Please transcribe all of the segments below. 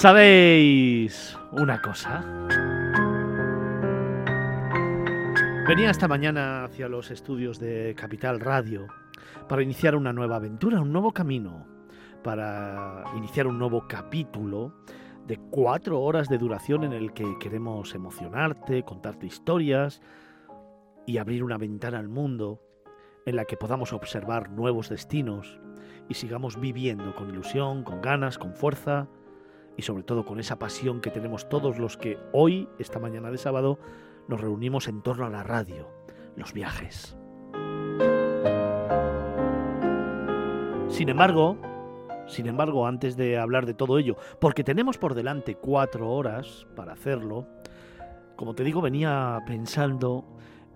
¿Sabéis una cosa? Venía esta mañana hacia los estudios de Capital Radio para iniciar una nueva aventura, un nuevo camino, para iniciar un nuevo capítulo de cuatro horas de duración en el que queremos emocionarte, contarte historias y abrir una ventana al mundo en la que podamos observar nuevos destinos y sigamos viviendo con ilusión, con ganas, con fuerza y sobre todo con esa pasión que tenemos todos los que hoy, esta mañana de sábado, nos reunimos en torno a la radio, los viajes. Sin embargo, sin embargo, antes de hablar de todo ello, porque tenemos por delante cuatro horas para hacerlo, como te digo, venía pensando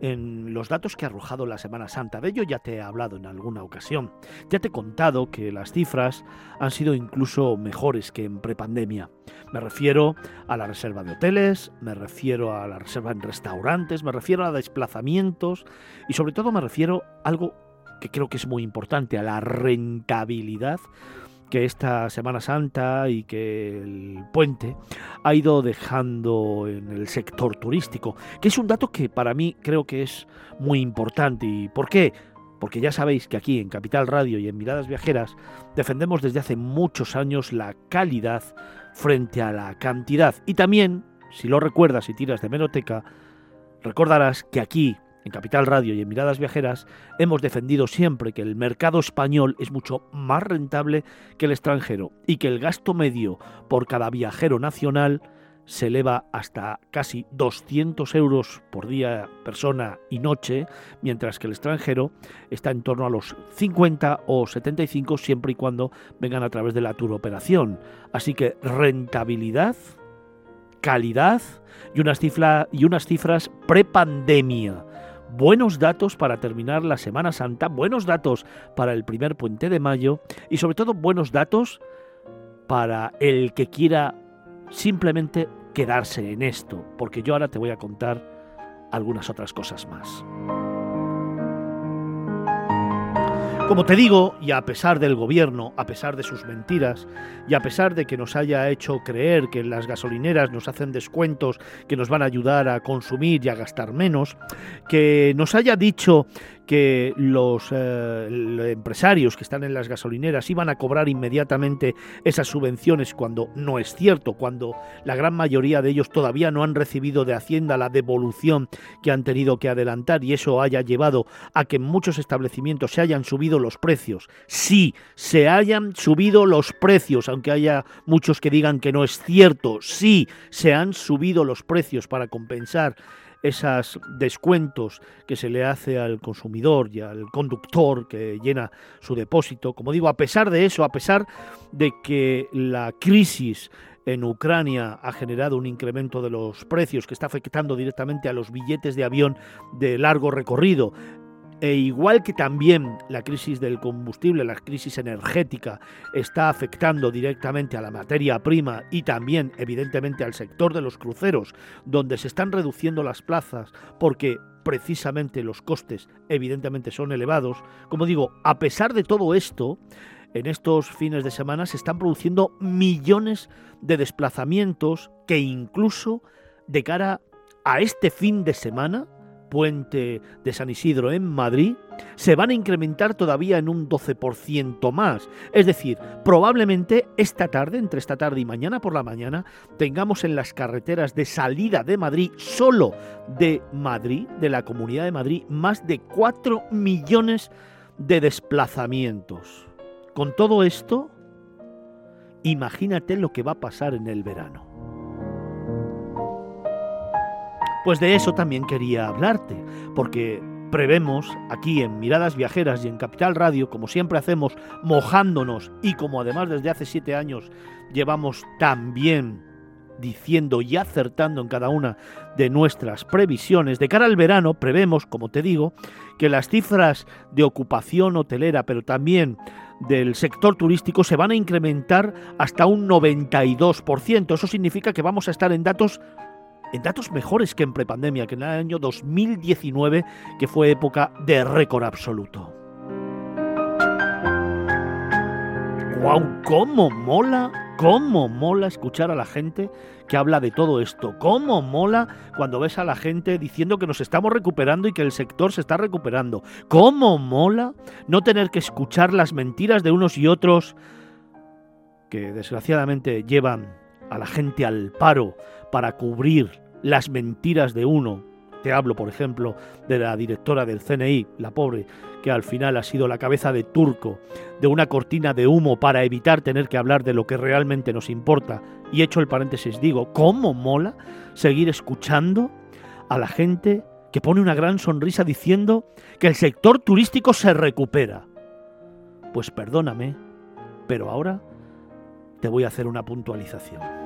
en los datos que ha arrojado la Semana Santa. De ello ya te he hablado en alguna ocasión. Ya te he contado que las cifras han sido incluso mejores que en prepandemia. Me refiero a la reserva de hoteles, me refiero a la reserva en restaurantes, me refiero a desplazamientos y sobre todo me refiero a algo que creo que es muy importante, a la rentabilidad que esta Semana Santa y que el puente ha ido dejando en el sector turístico, que es un dato que para mí creo que es muy importante. ¿Y por qué? Porque ya sabéis que aquí en Capital Radio y en Miradas Viajeras defendemos desde hace muchos años la calidad frente a la cantidad. Y también, si lo recuerdas y tiras de meroteca, recordarás que aquí en Capital Radio y en Miradas Viajeras hemos defendido siempre que el mercado español es mucho más rentable que el extranjero y que el gasto medio por cada viajero nacional se eleva hasta casi 200 euros por día, persona y noche, mientras que el extranjero está en torno a los 50 o 75 siempre y cuando vengan a través de la tour operación. Así que rentabilidad, calidad y unas, cifra, y unas cifras prepandemia buenos datos para terminar la Semana Santa, buenos datos para el primer puente de mayo y sobre todo buenos datos para el que quiera simplemente quedarse en esto, porque yo ahora te voy a contar algunas otras cosas más. Como te digo, y a pesar del gobierno, a pesar de sus mentiras, y a pesar de que nos haya hecho creer que las gasolineras nos hacen descuentos que nos van a ayudar a consumir y a gastar menos, que nos haya dicho que los eh, empresarios que están en las gasolineras iban a cobrar inmediatamente esas subvenciones cuando no es cierto, cuando la gran mayoría de ellos todavía no han recibido de Hacienda la devolución que han tenido que adelantar y eso haya llevado a que en muchos establecimientos se hayan subido los precios. Sí, se hayan subido los precios, aunque haya muchos que digan que no es cierto. Sí, se han subido los precios para compensar esos descuentos que se le hace al consumidor y al conductor que llena su depósito. Como digo, a pesar de eso, a pesar de que la crisis en Ucrania ha generado un incremento de los precios que está afectando directamente a los billetes de avión de largo recorrido, e igual que también la crisis del combustible, la crisis energética, está afectando directamente a la materia prima y también evidentemente al sector de los cruceros, donde se están reduciendo las plazas porque precisamente los costes evidentemente son elevados, como digo, a pesar de todo esto, en estos fines de semana se están produciendo millones de desplazamientos que incluso de cara a este fin de semana, puente de San Isidro en Madrid se van a incrementar todavía en un 12% más. Es decir, probablemente esta tarde, entre esta tarde y mañana por la mañana, tengamos en las carreteras de salida de Madrid, solo de Madrid, de la Comunidad de Madrid, más de 4 millones de desplazamientos. Con todo esto, imagínate lo que va a pasar en el verano. Pues de eso también quería hablarte, porque prevemos aquí en Miradas Viajeras y en Capital Radio, como siempre hacemos, mojándonos y como además desde hace siete años llevamos también diciendo y acertando en cada una de nuestras previsiones. De cara al verano, prevemos, como te digo, que las cifras de ocupación hotelera, pero también del sector turístico, se van a incrementar hasta un 92%. Eso significa que vamos a estar en datos en datos mejores que en prepandemia, que en el año 2019, que fue época de récord absoluto. ¡Guau! ¡Cómo mola ¿Cómo mola escuchar a la gente que habla de todo esto? ¿Cómo mola cuando ves a la gente diciendo que nos estamos recuperando y que el sector se está recuperando? ¿Cómo mola no tener que escuchar las mentiras de unos y otros que desgraciadamente llevan a la gente al paro para cubrir las mentiras de uno te hablo, por ejemplo, de la directora del CNI, la pobre, que al final ha sido la cabeza de turco de una cortina de humo para evitar tener que hablar de lo que realmente nos importa. Y hecho el paréntesis, digo, ¿cómo mola seguir escuchando a la gente que pone una gran sonrisa diciendo que el sector turístico se recupera? Pues perdóname, pero ahora te voy a hacer una puntualización.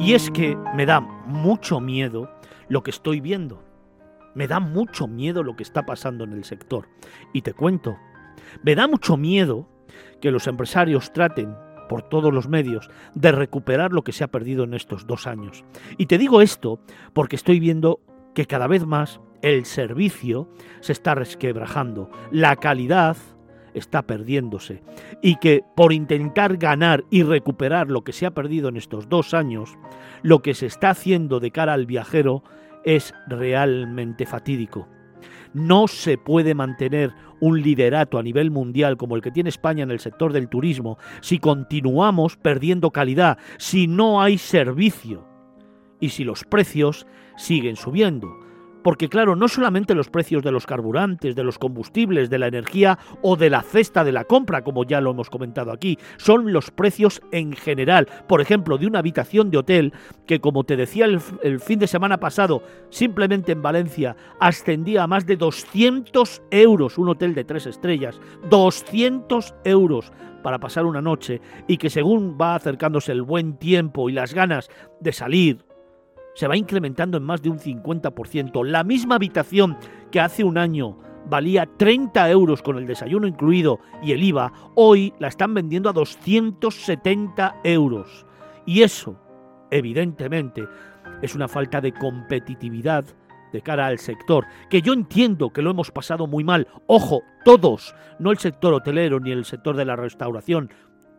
Y es que me da mucho miedo lo que estoy viendo. Me da mucho miedo lo que está pasando en el sector. Y te cuento, me da mucho miedo que los empresarios traten por todos los medios de recuperar lo que se ha perdido en estos dos años. Y te digo esto porque estoy viendo que cada vez más el servicio se está resquebrajando, la calidad está perdiéndose y que por intentar ganar y recuperar lo que se ha perdido en estos dos años, lo que se está haciendo de cara al viajero es realmente fatídico. No se puede mantener un liderato a nivel mundial como el que tiene España en el sector del turismo si continuamos perdiendo calidad, si no hay servicio y si los precios siguen subiendo. Porque claro, no solamente los precios de los carburantes, de los combustibles, de la energía o de la cesta de la compra, como ya lo hemos comentado aquí, son los precios en general. Por ejemplo, de una habitación de hotel que, como te decía el, fin de semana pasado, simplemente en Valencia ascendía a más de 200 euros, un hotel de tres estrellas, 200 euros para pasar una noche y que según va acercándose el buen tiempo y las ganas de salir, se va incrementando en más de un 50%. La misma habitación que hace un año valía 30 euros con el desayuno incluido y el IVA, hoy la están vendiendo a 270 euros. Y eso, evidentemente, es una falta de competitividad de cara al sector, que yo entiendo que lo hemos pasado muy mal. Ojo, todos, no el sector hotelero ni el sector de la restauración,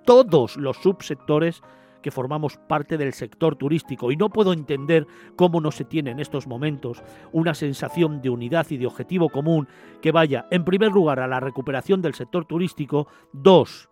todos los subsectores que formamos parte del sector turístico y no puedo entender cómo no se tiene en estos momentos una sensación de unidad y de objetivo común que vaya, en primer lugar, a la recuperación del sector turístico, dos,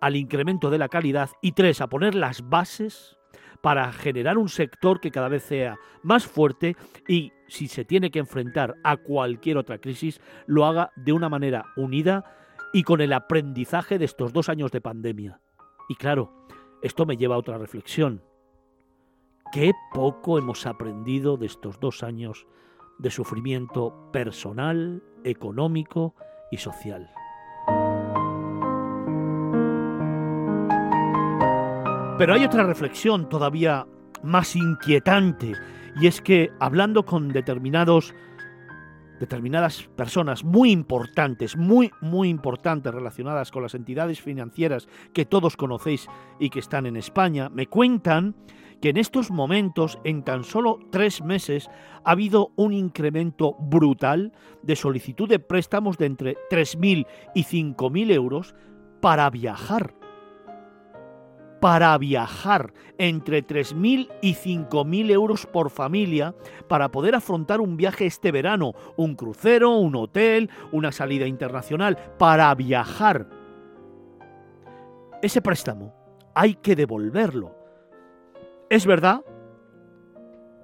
al incremento de la calidad y tres, a poner las bases para generar un sector que cada vez sea más fuerte y si se tiene que enfrentar a cualquier otra crisis, lo haga de una manera unida y con el aprendizaje de estos dos años de pandemia. Y claro, esto me lleva a otra reflexión. Qué poco hemos aprendido de estos dos años de sufrimiento personal, económico y social. Pero hay otra reflexión todavía más inquietante, y es que hablando con determinados determinadas personas muy importantes, muy, muy importantes relacionadas con las entidades financieras que todos conocéis y que están en España, me cuentan que en estos momentos, en tan solo tres meses, ha habido un incremento brutal de solicitud de préstamos de entre 3.000 y 5.000 euros para viajar para viajar entre 3.000 y 5.000 euros por familia para poder afrontar un viaje este verano, un crucero, un hotel, una salida internacional, para viajar. Ese préstamo hay que devolverlo. Es verdad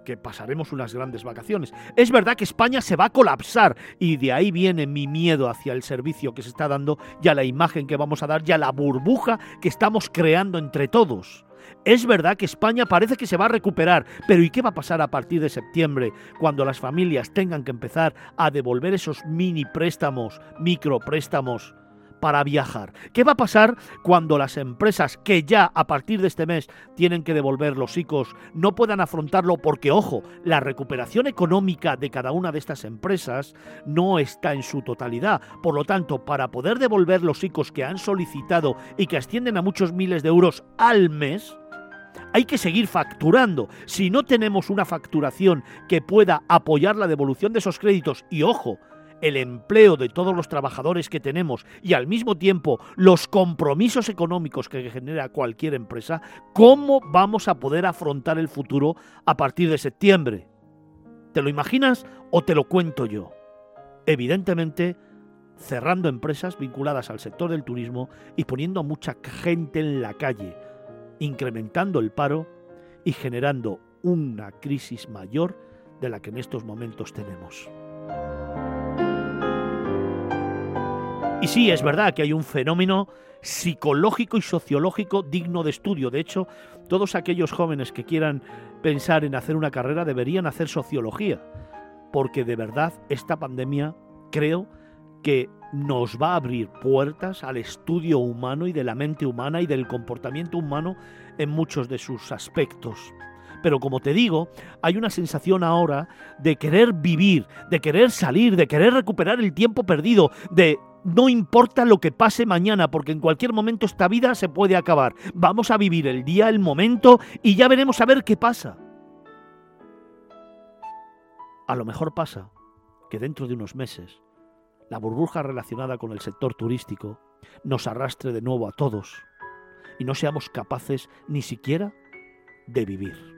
que pasaremos unas grandes vacaciones. Es verdad que España se va a colapsar y de ahí viene mi miedo hacia el servicio que se está dando y a la imagen que vamos a dar y a la burbuja que estamos creando entre todos. Es verdad que España parece que se va a recuperar, pero ¿y qué va a pasar a partir de septiembre cuando las familias tengan que empezar a devolver esos mini préstamos, micropréstamos? Para viajar. ¿Qué va a pasar cuando las empresas que ya a partir de este mes tienen que devolver los ICOs no puedan afrontarlo? Porque, ojo, la recuperación económica de cada una de estas empresas no está en su totalidad. Por lo tanto, para poder devolver los ICOs que han solicitado y que ascienden a muchos miles de euros al mes, hay que seguir facturando. Si no tenemos una facturación que pueda apoyar la devolución de esos créditos, y ojo, el empleo de todos los trabajadores que tenemos y al mismo tiempo los compromisos económicos que genera cualquier empresa, ¿cómo vamos a poder afrontar el futuro a partir de septiembre? ¿Te lo imaginas o te lo cuento yo? Evidentemente, cerrando empresas vinculadas al sector del turismo y poniendo a mucha gente en la calle, incrementando el paro y generando una crisis mayor de la que en estos momentos tenemos. Y sí, es verdad que hay un fenómeno psicológico y sociológico digno de estudio. De hecho, todos aquellos jóvenes que quieran pensar en hacer una carrera deberían hacer sociología, porque de verdad esta pandemia creo que nos va a abrir puertas al estudio humano y de la mente humana y del comportamiento humano en muchos de sus aspectos. Pero como te digo, hay una sensación ahora de querer vivir, de querer salir, de querer recuperar el tiempo perdido, de no importa lo que pase mañana, porque en cualquier momento esta vida se puede acabar. Vamos a vivir el día, el momento y ya veremos a ver qué pasa. A lo mejor pasa que dentro de unos meses la burbuja relacionada con el sector turístico nos arrastre de nuevo a todos y no seamos capaces ni siquiera de vivir.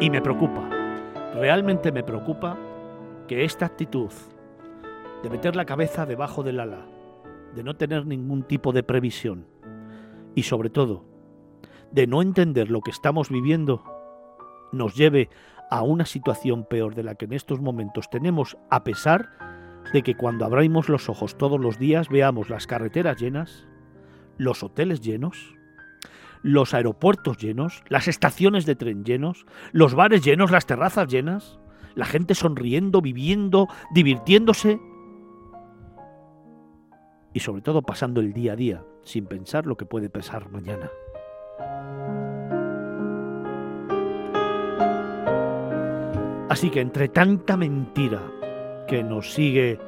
Y me preocupa, realmente me preocupa que esta actitud de meter la cabeza debajo del ala, de no tener ningún tipo de previsión y sobre todo de no entender lo que estamos viviendo, nos lleve a una situación peor de la que en estos momentos tenemos, a pesar de que cuando abrimos los ojos todos los días veamos las carreteras llenas, los hoteles llenos, los aeropuertos llenos, las estaciones de tren llenos, los bares llenos, las terrazas llenas, la gente sonriendo, viviendo, divirtiéndose y sobre todo pasando el día a día sin pensar lo que puede pasar mañana. Así que entre tanta mentira que nos sigue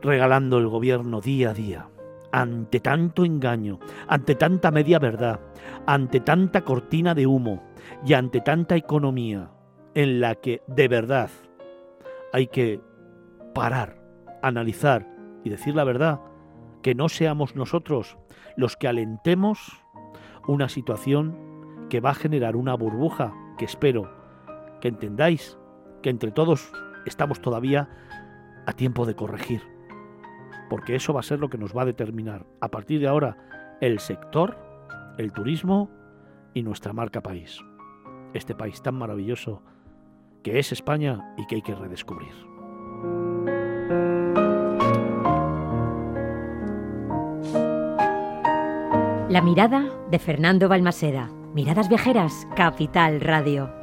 regalando el gobierno día a día, ante tanto engaño, ante tanta media verdad, ante tanta cortina de humo y ante tanta economía en la que de verdad hay que parar, analizar y decir la verdad, que no seamos nosotros los que alentemos una situación que va a generar una burbuja que espero que entendáis que entre todos estamos todavía a tiempo de corregir porque eso va a ser lo que nos va a determinar a partir de ahora el sector, el turismo y nuestra marca país. Este país tan maravilloso que es España y que hay que redescubrir. La mirada de Fernando Balmaseda. Miradas viajeras, Capital Radio.